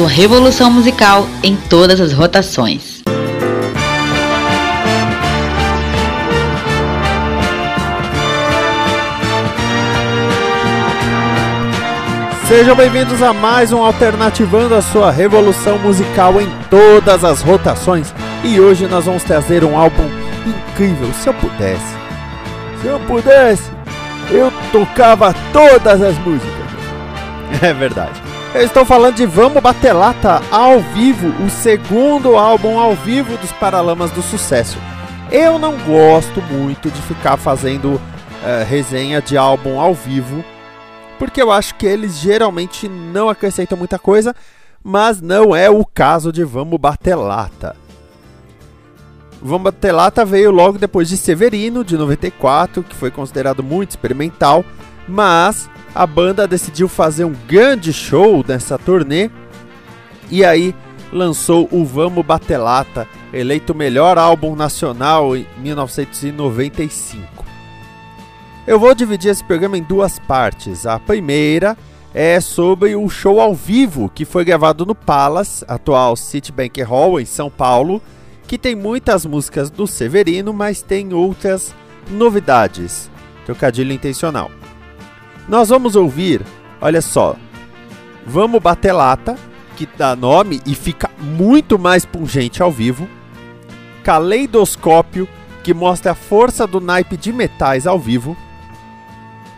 Sua revolução musical em todas as rotações. Sejam bem-vindos a mais um Alternativando a sua revolução musical em todas as rotações. E hoje nós vamos trazer um álbum incrível. Se eu pudesse, se eu pudesse, eu tocava todas as músicas. É verdade. Eu estou falando de Vamos Bater Lata ao vivo, o segundo álbum ao vivo dos Paralamas do Sucesso. Eu não gosto muito de ficar fazendo uh, resenha de álbum ao vivo porque eu acho que eles geralmente não acrescentam muita coisa, mas não é o caso de Vamos Bater Lata. Vamos Bater Lata veio logo depois de Severino, de 94, que foi considerado muito experimental, mas a banda decidiu fazer um grande show nessa turnê e aí lançou o Vamos Bater Lata, eleito melhor álbum nacional em 1995. Eu vou dividir esse programa em duas partes. A primeira é sobre o show ao vivo que foi gravado no Palace, atual Citibank Hall em São Paulo, que tem muitas músicas do Severino, mas tem outras novidades. Trocadilho intencional. Nós vamos ouvir, olha só, Vamos Bater Lata, que dá nome e fica muito mais pungente ao vivo. Caleidoscópio, que mostra a força do naipe de metais ao vivo.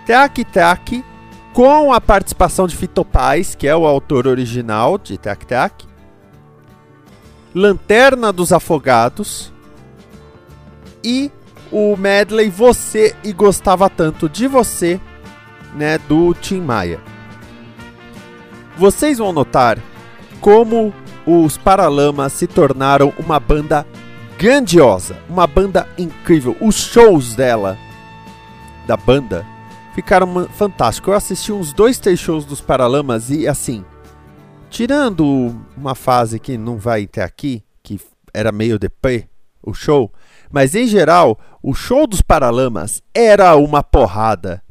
Tac Tac, com a participação de Fito Paz, que é o autor original de Tac Tac. Lanterna dos Afogados. E o medley Você e Gostava Tanto de Você, né, do Tim Maia. Vocês vão notar como os Paralamas se tornaram uma banda grandiosa, uma banda incrível. Os shows dela, da banda, ficaram fantásticos. Eu assisti uns dois, três shows dos Paralamas e assim, tirando uma fase que não vai ter aqui, que era meio deprê, o show, mas em geral, o show dos Paralamas era uma porrada.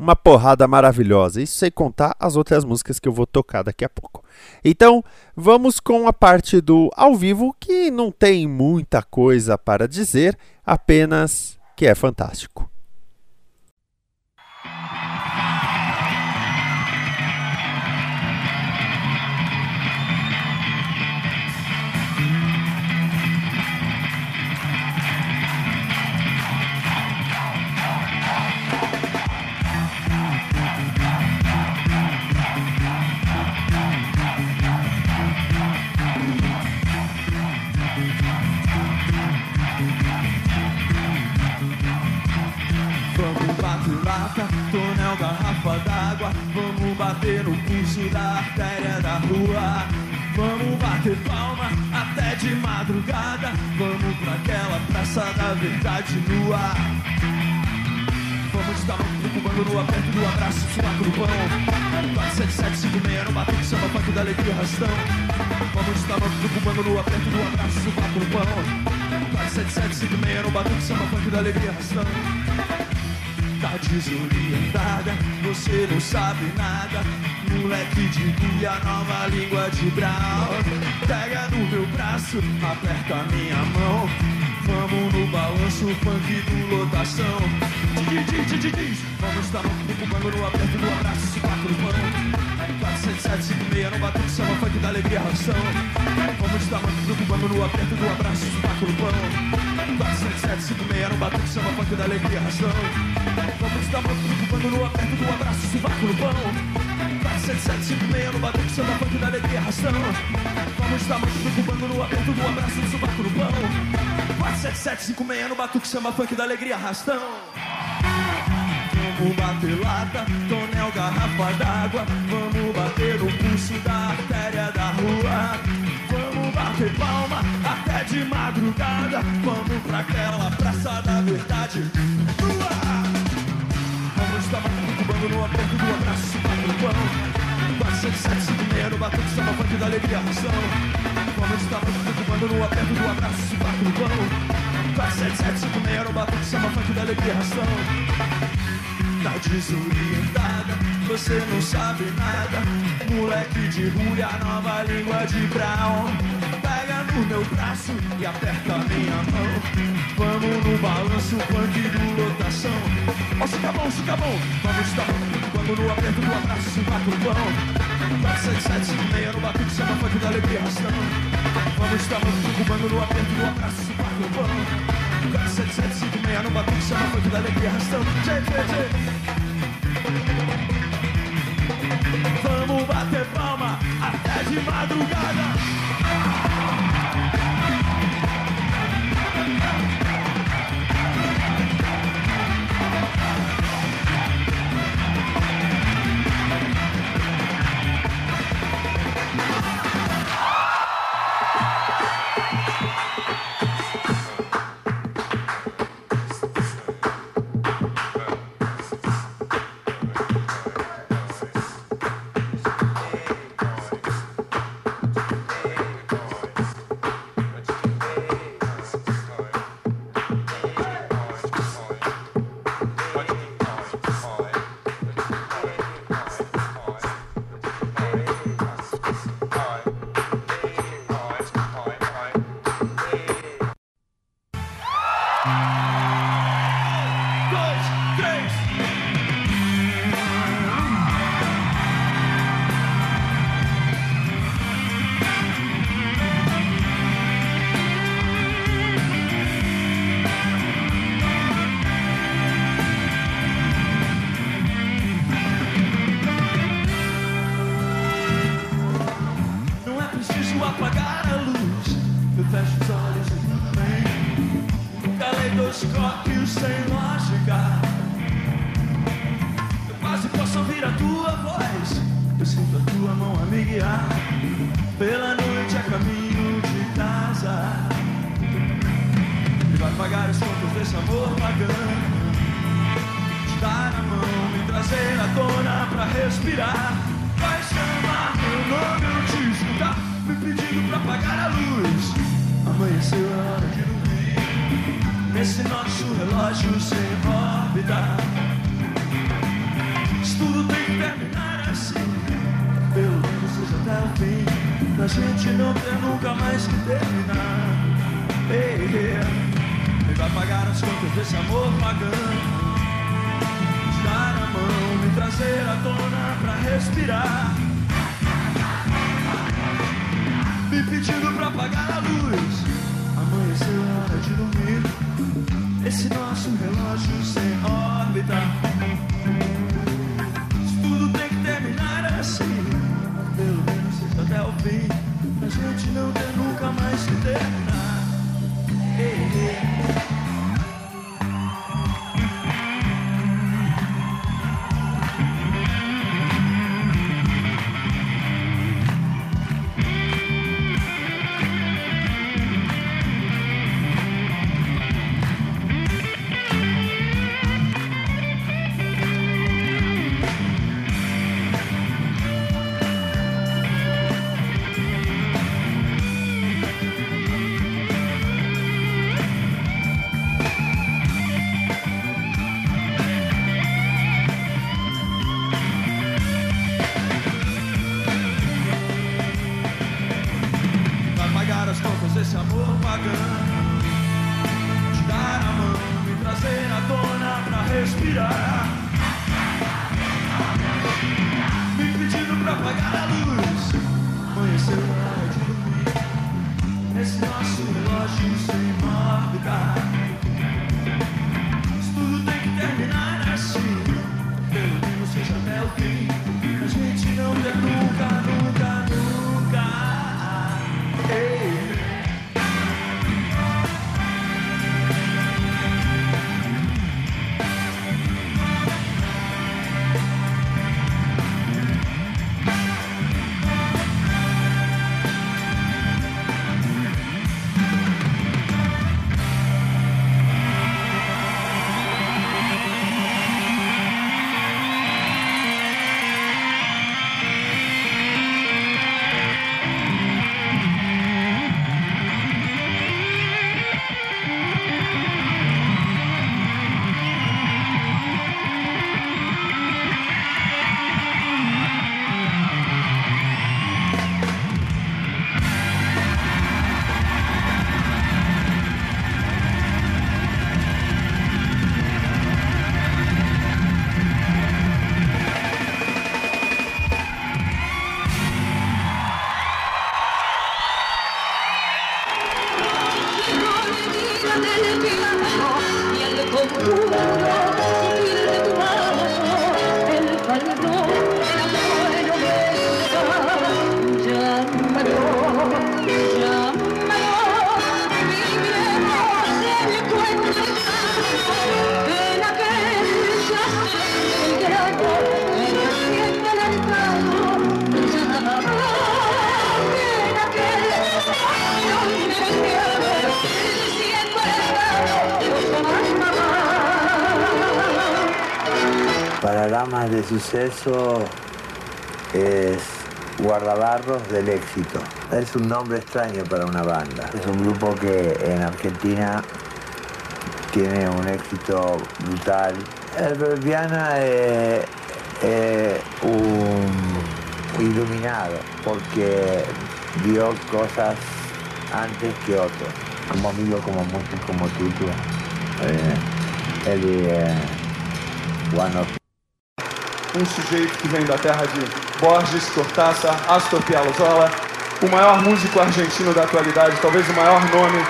Uma porrada maravilhosa. Isso sem contar as outras músicas que eu vou tocar daqui a pouco. Então, vamos com a parte do ao vivo, que não tem muita coisa para dizer, apenas que é fantástico. Tonel, garrafa d'água. Vamos bater no pulso da artéria da rua. Vamos bater palma até de madrugada. Vamos pra aquela praça da verdade nua. Vamos tamanho do comando no aperto do abraço, suaco no pão. 47756 no batuque, samba, funk da alegria, rastão. Vamos de tamanho do comando no aperto do abraço, suaco no pão. 47756 no batuque, samba, funk da alegria, rastão tá desorientada, você não sabe nada. Moleque de guia, nova língua de Brown. Pega no meu braço, aperta minha mão. Vamos no balanço, funk do lotação. Vamos estar ocupando no aperto do abraço, sovaco no pão. 47756 no batuque, samba funk da alegria ração. Vamos estar ocupando no aperto do abraço, sovaco no pão. 47756 no batuque, samba funk da alegria ração. Vamos estar ocupando no aperto do abraço, sovaco no pão. 47756 no batuque, samba funk da alegria ração. Vamos estar ocupando no aperto do abraço, sovaco no pão. 47756 no batuque, samba funk da alegria rastão. Bater lata, tonel, garrafa d'água. De madrugada. Vamos pra aquela praça da verdade. Rua! Vamos estar ocupando no aperto do abraço, no pão. 47756 no batuque, samba funk da alegria, ração. Vamos estar ocupando no aperto do abraço, no pão. 47756 no batuque, samba funk da alegria, ração tá desorientada, você não sabe nada. Moleque de rua, a nova língua de Brown. No meu braço e aperta minha mão. Vamos no balanço, funk do lotação. Ó, fica bom, fica bom. Vamos estar vamos no aperto do abraço, se vai pro pão. 47756 no batuque, chama funk da alegria, ração. Vamos estar vamos no aperto do abraço, se vai pro pão. 47756 no batuque, chama funk da alegria. Tchê, tchê, tchê. Vamos bater palma até de madrugada. Trazer à tona pra respirar. Vai chamar meu nome, eu te escutar. Me pedindo pra apagar a luz. Amanheceu a hora de dormir. Nesse nosso relógio sem órbita. Isso tudo tem que terminar assim. Pelo menos seja até o fim. Pra gente não ter nunca mais que terminar. Ei, ei. E vai pagar as contas desse amor pagando. Trazer à tona pra respirar. Me pedindo pra apagar a luz. Amanheceu a hora de dormir. Esse nosso relógio sem órbita. Isso tudo tem que terminar assim. Pelo menos até o fim. Pra gente não ter nunca mais que terminar. Suceso es Guardabarros del Éxito. Es un nombre extraño para una banda. Es un grupo que en Argentina tiene un éxito brutal. El Viana es, es un iluminado porque vio cosas antes que otros. Como amigo, como músico, como Tutu. Eh, él es one of um sujeito que vem da terra de Borges, Cortázar, Astor Piazzolla, o maior músico argentino da atualidade, talvez o maior nome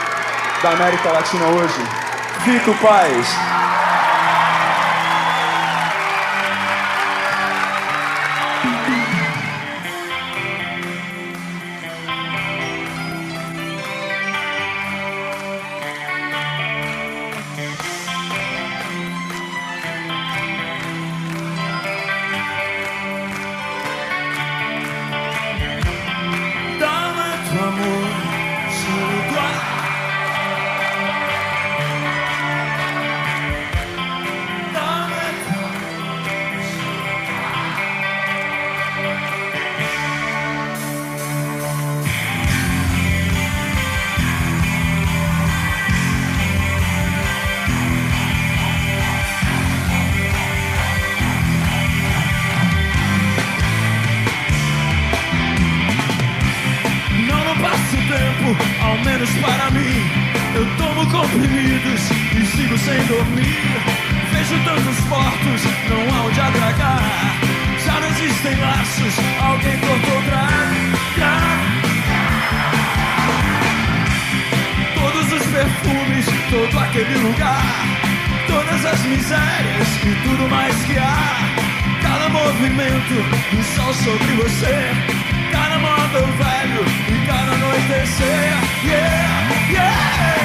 da América Latina hoje, Vito Paz. Tomo comprimidos e sigo sem dormir. Vejo tantos mortos, não há onde atracar. Já não existem laços, alguém cortou pra. Todos os perfumes, todo aquele lugar. Todas as misérias e tudo mais que há. Cada movimento, um sol sobre você. Cada móvel velho e cada anoitecer. Yeah, yeah.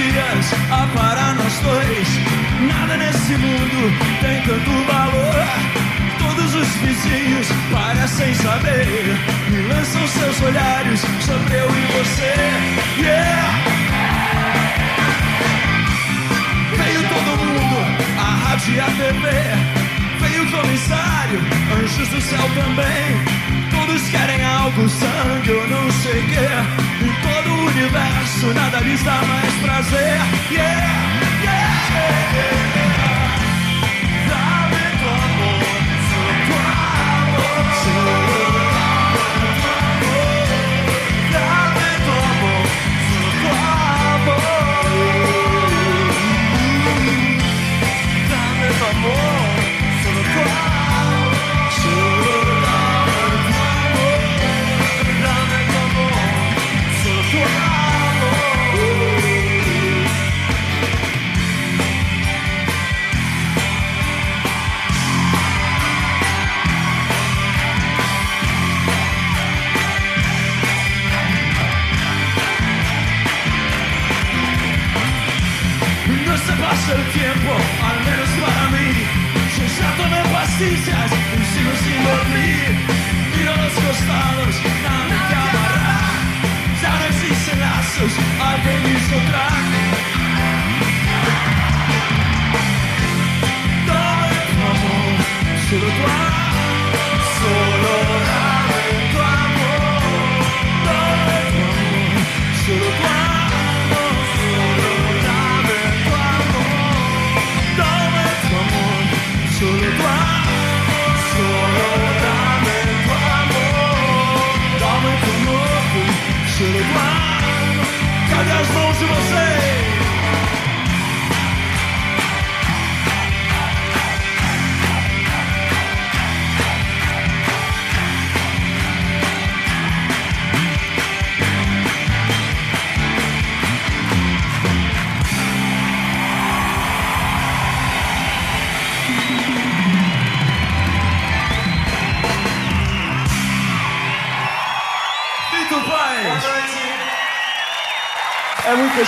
Garantias há nós dois. Nada nesse mundo tem tanto valor. Todos os vizinhos parecem saber e lançam seus olhares sobre eu e você. Yeah! Veio todo mundo, a rádio e a TV. Veio o comissário, anjos do céu também. Todos querem algo, sangue ou não sei o quê todo o universo, nada lhes dá mais prazer. Yeah, yeah, yeah.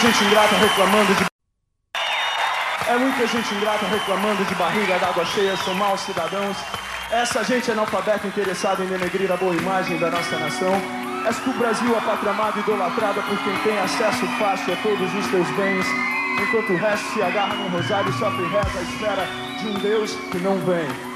gente ingrata reclamando de. É muita gente ingrata reclamando de barriga d'água cheia, são maus cidadãos. Essa gente é analfabeta interessada em denegrir a boa imagem da nossa nação. És o Brasil, é pátria amada idolatrada por quem tem acesso fácil a todos os teus bens, enquanto o resto se agarra num rosário e sofre reza à espera de um Deus que não vem.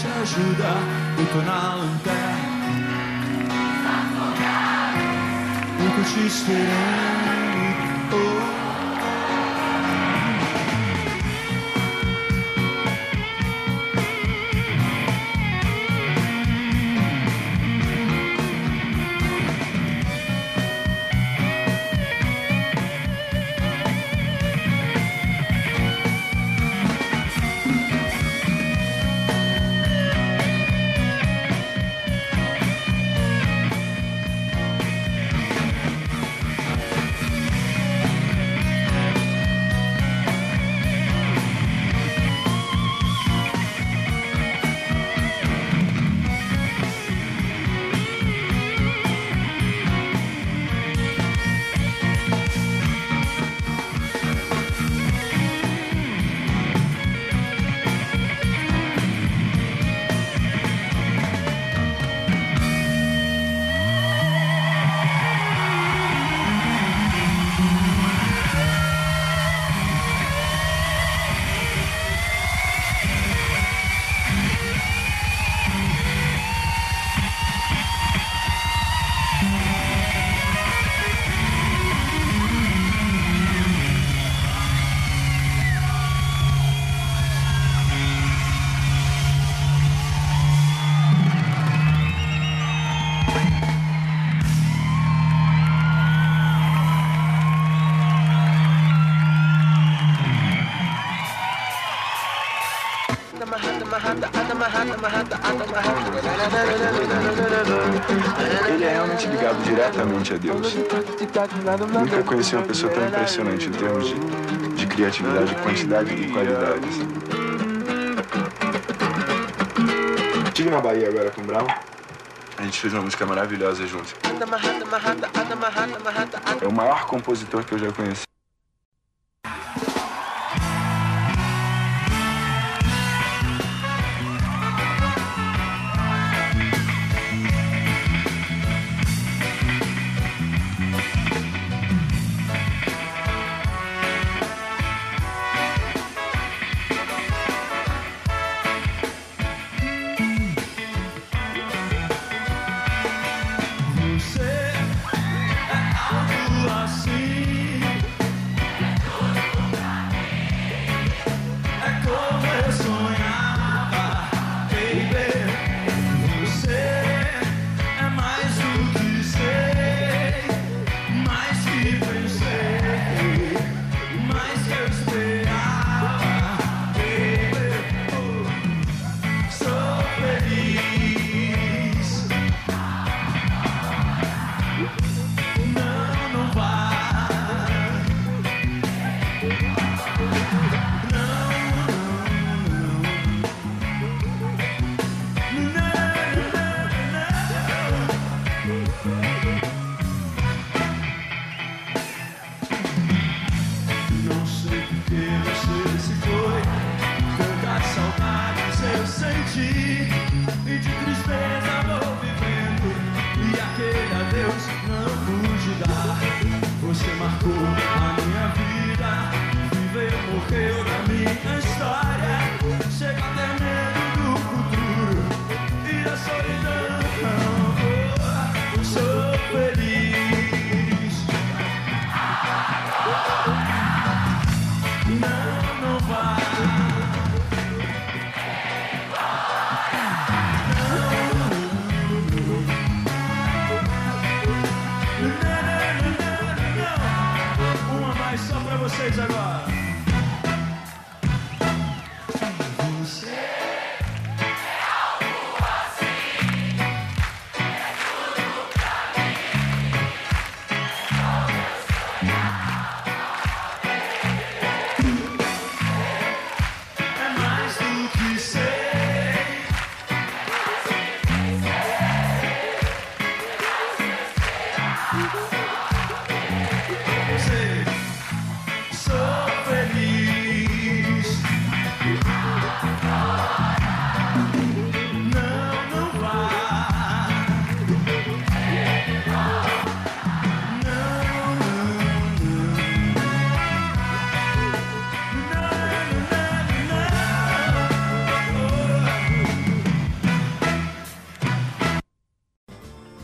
Te ajudar. Eu tô na lanterna. Tô te esperando. Ele é realmente ligado diretamente a Deus. Nunca conheci uma pessoa tão impressionante em termos de, de criatividade, quantidade e qualidade. assim. Estive na Bahia agora com o Brown. A gente fez uma música maravilhosa junto. É o maior compositor que eu já conheci.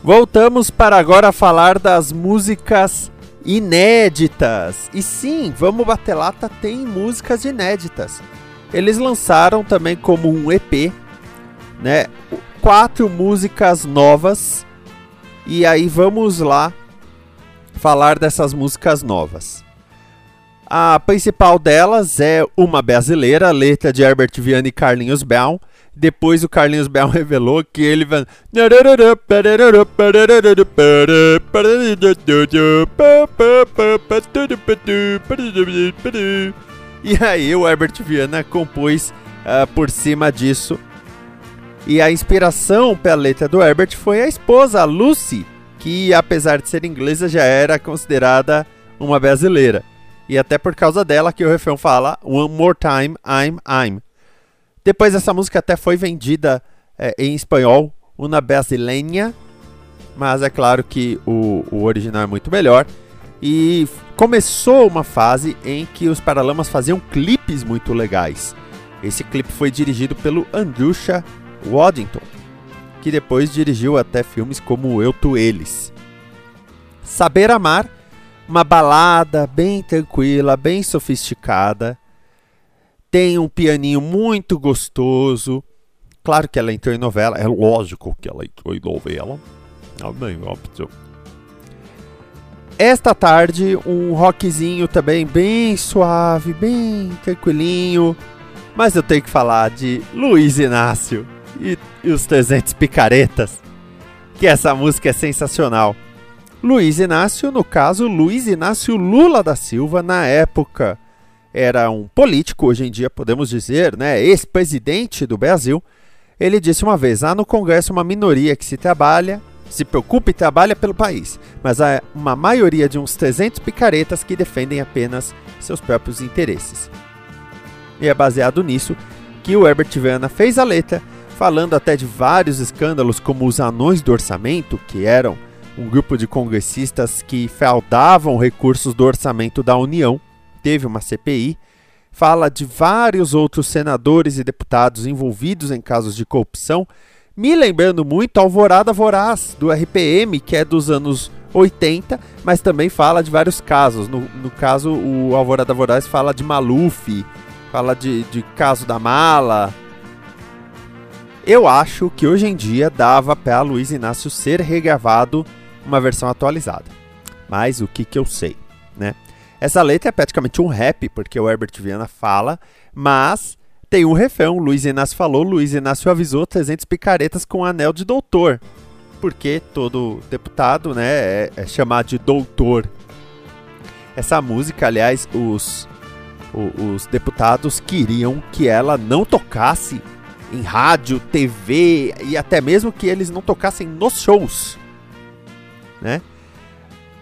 Voltamos para agora falar das músicas inéditas. E sim, Vamos Bater Lata tem músicas inéditas. Eles lançaram também como um EP, né? Quatro músicas novas. E aí vamos lá falar dessas músicas novas. A principal delas é Uma Brasileira, letra de Herbert Viana e Carlinhos Brown. Depois o Carlinhos Brown revelou que ele vai. E aí o Herbert Viana compôs uh, por cima disso. E a inspiração pela letra do Herbert foi a esposa, a Lucy, que apesar de ser inglesa já era considerada uma brasileira. E até por causa dela que o refrão fala One More Time, I'm, I'm. Depois essa música até foi vendida é, em espanhol, Una Brasileña, mas é claro que o, o original é muito melhor. E começou uma fase em que os Paralamas faziam clipes muito legais. Esse clipe foi dirigido pelo Andrusha Waddington, que depois dirigiu até filmes como Eu Tu Eles. Saber Amar uma balada bem tranquila, bem sofisticada. Tem um pianinho muito gostoso. Claro que ela entrou em novela, é lógico que ela entrou em novela. Esta tarde, um rockzinho também bem suave, bem tranquilinho. Mas eu tenho que falar de Luiz Inácio e, e os 300 Picaretas. Que essa música é sensacional. Luiz Inácio, no caso, Luiz Inácio Lula da Silva, na época era um político, hoje em dia podemos dizer, né, ex-presidente do Brasil. Ele disse uma vez: há no Congresso uma minoria que se trabalha, se preocupa e trabalha pelo país, mas há uma maioria de uns 300 picaretas que defendem apenas seus próprios interesses. E é baseado nisso que o Herbert Viana fez a letra, falando até de vários escândalos como os anões do orçamento, que eram um grupo de congressistas que fraudavam recursos do orçamento da União, teve uma CPI, fala de vários outros senadores e deputados envolvidos em casos de corrupção, me lembrando muito Alvorada Voraz, do RPM, que é dos anos 80, mas também fala de vários casos. No, no caso, o Alvorada Voraz fala de Maluf, fala de, de caso da mala. Eu acho que hoje em dia dava para Luiz Inácio ser regravado uma versão atualizada. Mas o que, que eu sei, né? Essa letra é praticamente um rap, porque o Herbert Viana fala, mas tem um refrão. Luiz Inácio falou, Luiz Inácio avisou 300 picaretas com anel de doutor. Porque todo deputado né, é, é chamado de doutor. Essa música, aliás, os, os, os deputados queriam que ela não tocasse em rádio, TV e até mesmo que eles não tocassem nos shows né?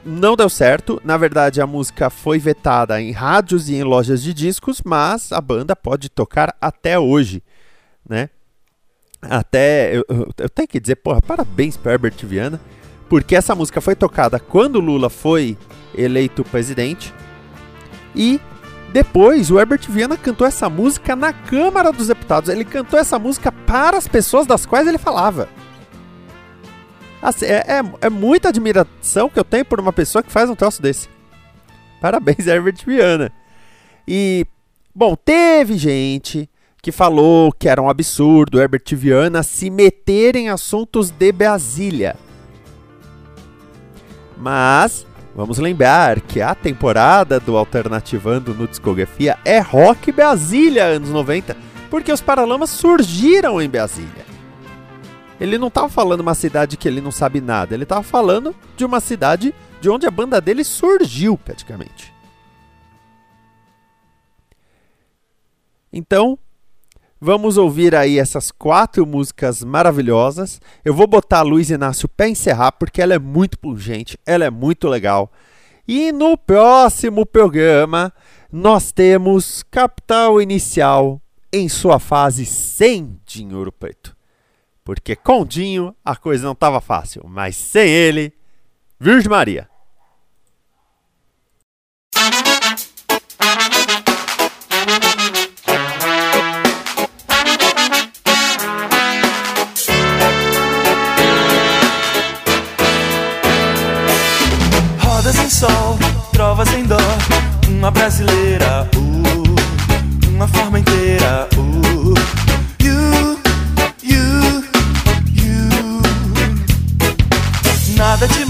Não deu certo. Na verdade, a música foi vetada em rádios e em lojas de discos, mas a banda pode tocar até hoje, né? Até eu, eu tenho que dizer, porra, parabéns para Herbert Viana, porque essa música foi tocada quando Lula foi eleito presidente e depois o Herbert Viana cantou essa música na Câmara dos Deputados. Ele cantou essa música para as pessoas das quais ele falava. Assim, é, é, é, muita admiração que eu tenho por uma pessoa que faz um troço desse. Parabéns, Herbert Viana. E, bom, teve gente que falou que era um absurdo Herbert Viana se meter em assuntos de Brasília. Mas vamos lembrar que a temporada do Alternativando no Discografia é Rock Brasília anos 90, porque os Paralamas surgiram em Brasília. Ele não estava falando uma cidade que ele não sabe nada, ele estava falando de uma cidade de onde a banda dele surgiu, praticamente. Então, vamos ouvir aí essas quatro músicas maravilhosas. Eu vou botar a Luiz Inácio para encerrar porque ela é muito pungente, ela é muito legal. E no próximo programa nós temos Capital Inicial em sua fase sem dinheiro preto porque com Dinho a coisa não estava fácil, mas sem ele, Virgem Maria. Roda sem sol, trova sem dó, uma brasileira, uh, uma forma inteira, uh.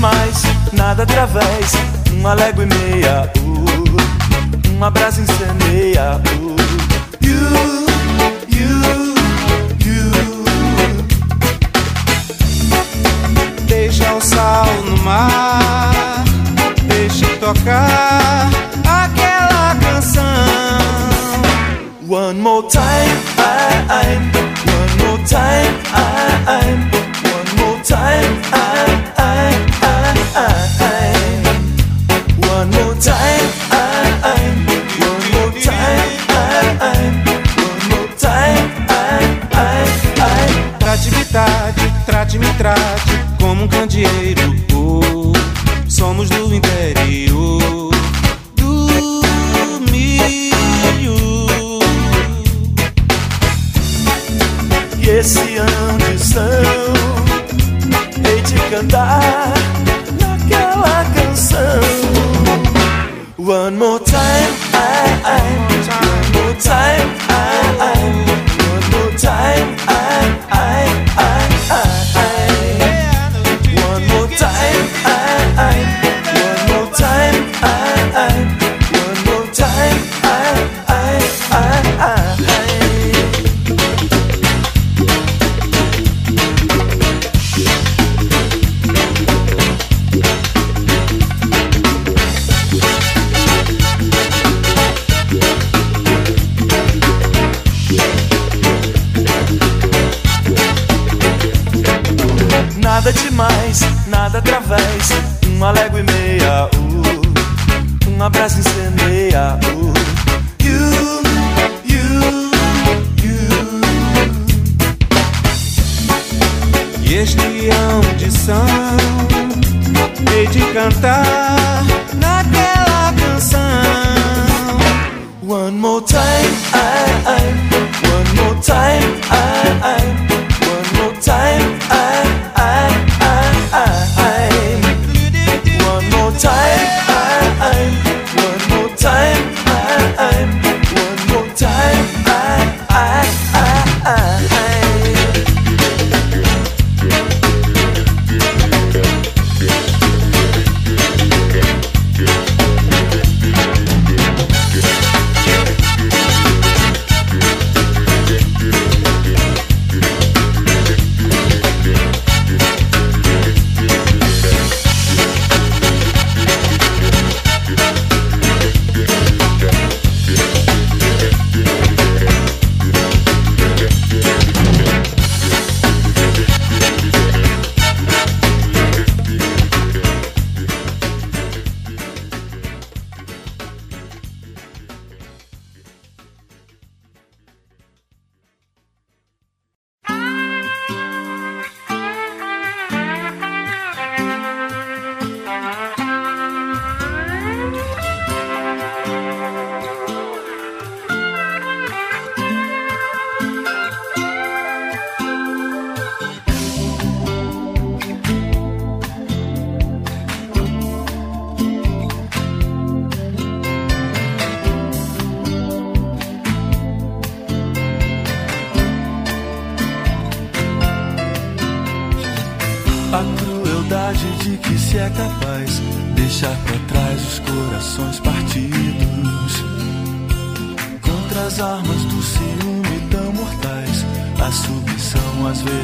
mais, nada através. Uma légua e meia, uh, uma brasa incendeia. Uh. You, you, you. Deixa o sal no mar, deixa tocar aquela canção. One more time, I, one more time, I, I, one more time, I. trate, me trate como um candeeiro. Oh, somos do interior.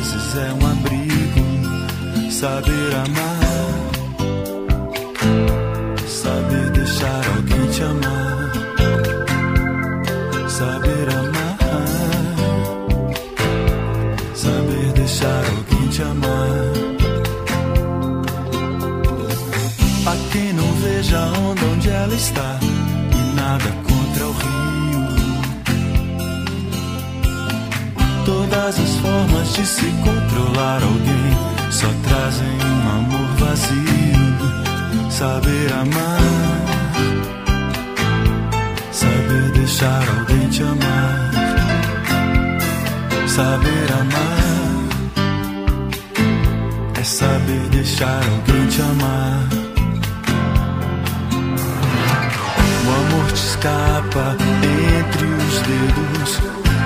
vezes é um abrigo saber amar. alguém te amar. O amor te escapa entre os dedos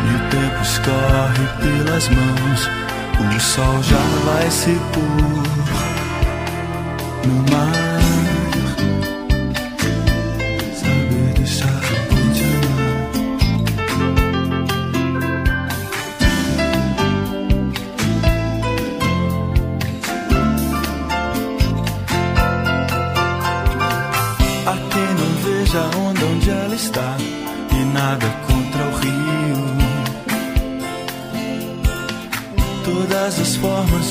e o tempo escorre pelas mãos. O sol já vai se pôr no mar.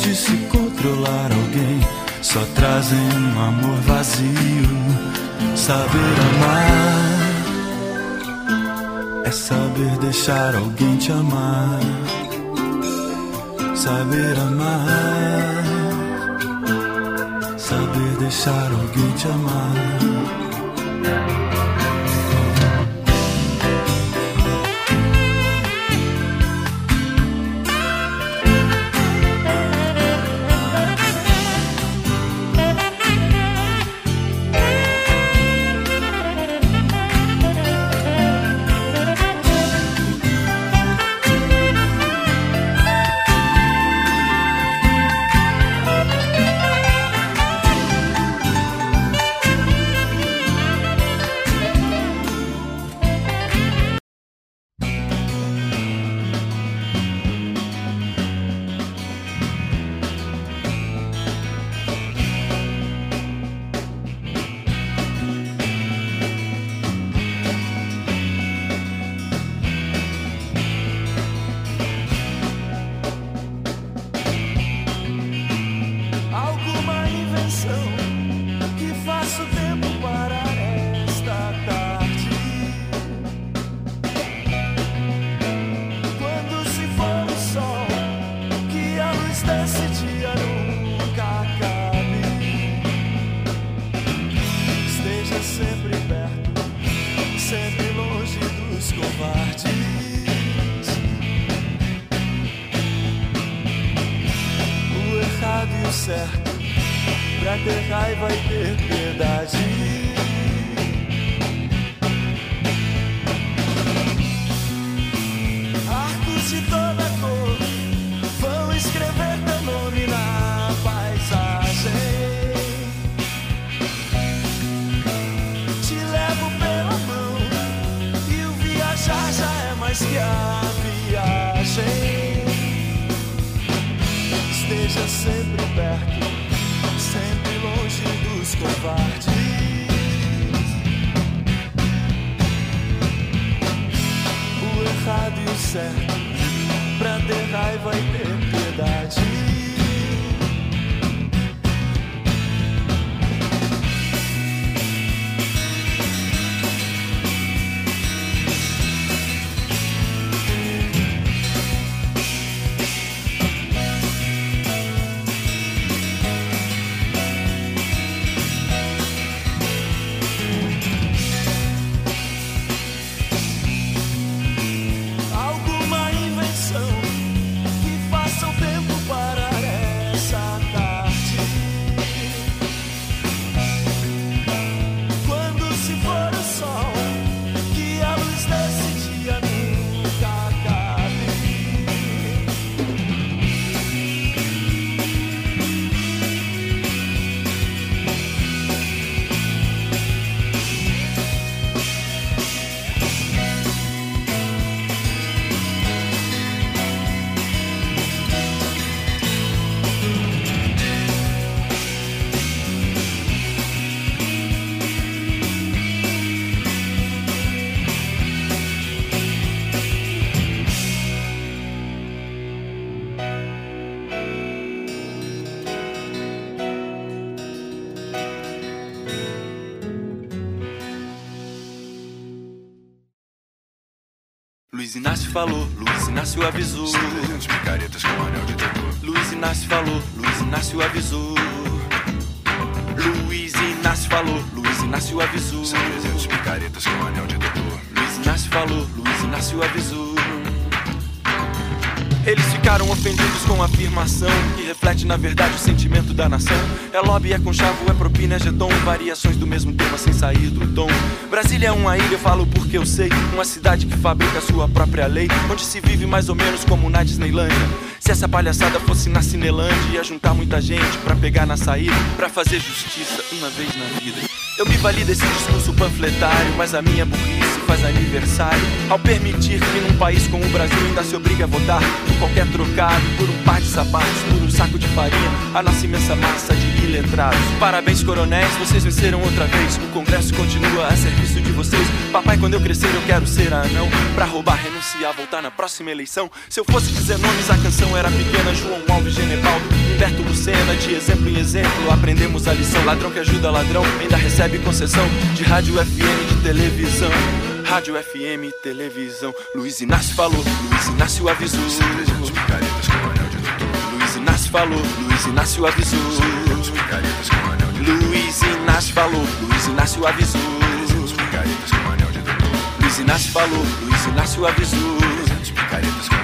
De se controlar alguém só trazem um amor vazio. Saber amar é saber deixar alguém te amar. Saber amar, saber deixar alguém te amar. said. Falou, Luiz Inácio avisou. Semelhantes picaretas com anel de doutor. Luiz Inácio falou, Luiz Inácio avisou. Luiz Inácio falou, Luiz Inácio avisou. Semelhantes picaretas com anel de doutor. Luiz Inácio falou, Luiz Inácio avisou. Eles ficaram ofendidos com a afirmação que reflete na verdade o sentimento da nação. É lobby, é conchavo, é propina, é jeton, variações do mesmo tema sem sair do tom. Brasília é uma ilha, eu falo porque eu sei, uma cidade que fabrica sua própria lei, onde se vive mais ou menos como na Disneylândia. Se essa palhaçada fosse na Cinelândia, ia juntar muita gente pra pegar na saída, pra fazer justiça uma vez na vida. Eu me vali desse discurso panfletário, mas a minha burrice faz aniversário ao permitir que num país como o Brasil ainda se obriga a votar por qualquer trocado, por um par de sapatos, por um saco de farinha, a nossa imensa massa de iletrados. Parabéns, coronéis, vocês venceram outra vez. O Congresso continua a serviço de vocês. Papai, quando eu crescer, eu quero ser anão. Pra roubar, renunciar, voltar na próxima eleição. Se eu fosse dizer nomes, a canção era pequena. João Alves, Genevaldo, Humberto Lucena, de exemplo em exemplo, aprendemos a lição. Ladrão que ajuda ladrão, ainda recebe concessão de rádio FM, de televisão. Rádio FM, televisão. Luiz Inácio falou, Luiz Inácio avisou. Luiz Inácio falou, Luiz Inácio avisou. Luiz Inácio falou, Luiz Inácio avisou. Luiz Inácio falou, Luiz Inácio avisou.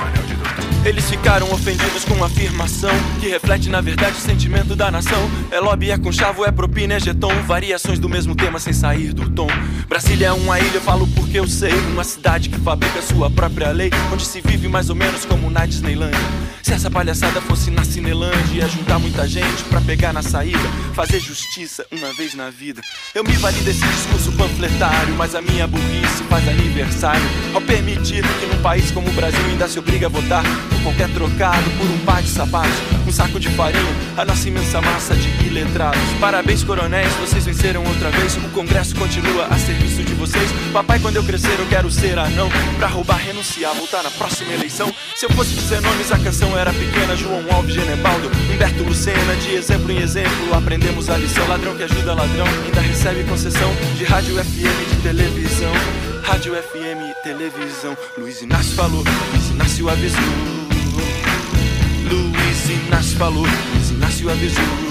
Eles ficaram ofendidos com a afirmação que reflete na verdade o sentimento da nação. É lobby, é conchavo, é propina, é jeton, variações do mesmo tema sem sair do tom. Brasília é uma ilha, eu falo porque eu sei, uma cidade que fabrica sua própria lei, onde se vive mais ou menos como na Disneylandia. Se essa palhaçada fosse na Cinelândia, ia juntar muita gente pra pegar na saída, fazer justiça uma vez na vida. Eu me vali desse discurso panfletário, mas a minha burrice faz aniversário ao permitir que num país como o Brasil ainda se obriga a votar qualquer trocado, por um par de sapatos, um saco de farinha, a nossa imensa massa de iletrados. Parabéns, coronéis, vocês venceram outra vez. O Congresso continua a serviço de vocês. Papai, quando eu crescer, eu quero ser anão. Pra roubar, renunciar, voltar na próxima eleição. Se eu fosse dizer nomes, a canção era pequena. João Alves, Genebaldo, Humberto Lucena, de exemplo em exemplo, aprendemos a lição. Ladrão que ajuda ladrão, ainda recebe concessão de rádio FM, de televisão. Rádio FM, televisão. Luiz Inácio falou, Luiz Inácio avisou. Luiz Inácio falou, Luiz Inácio avisou.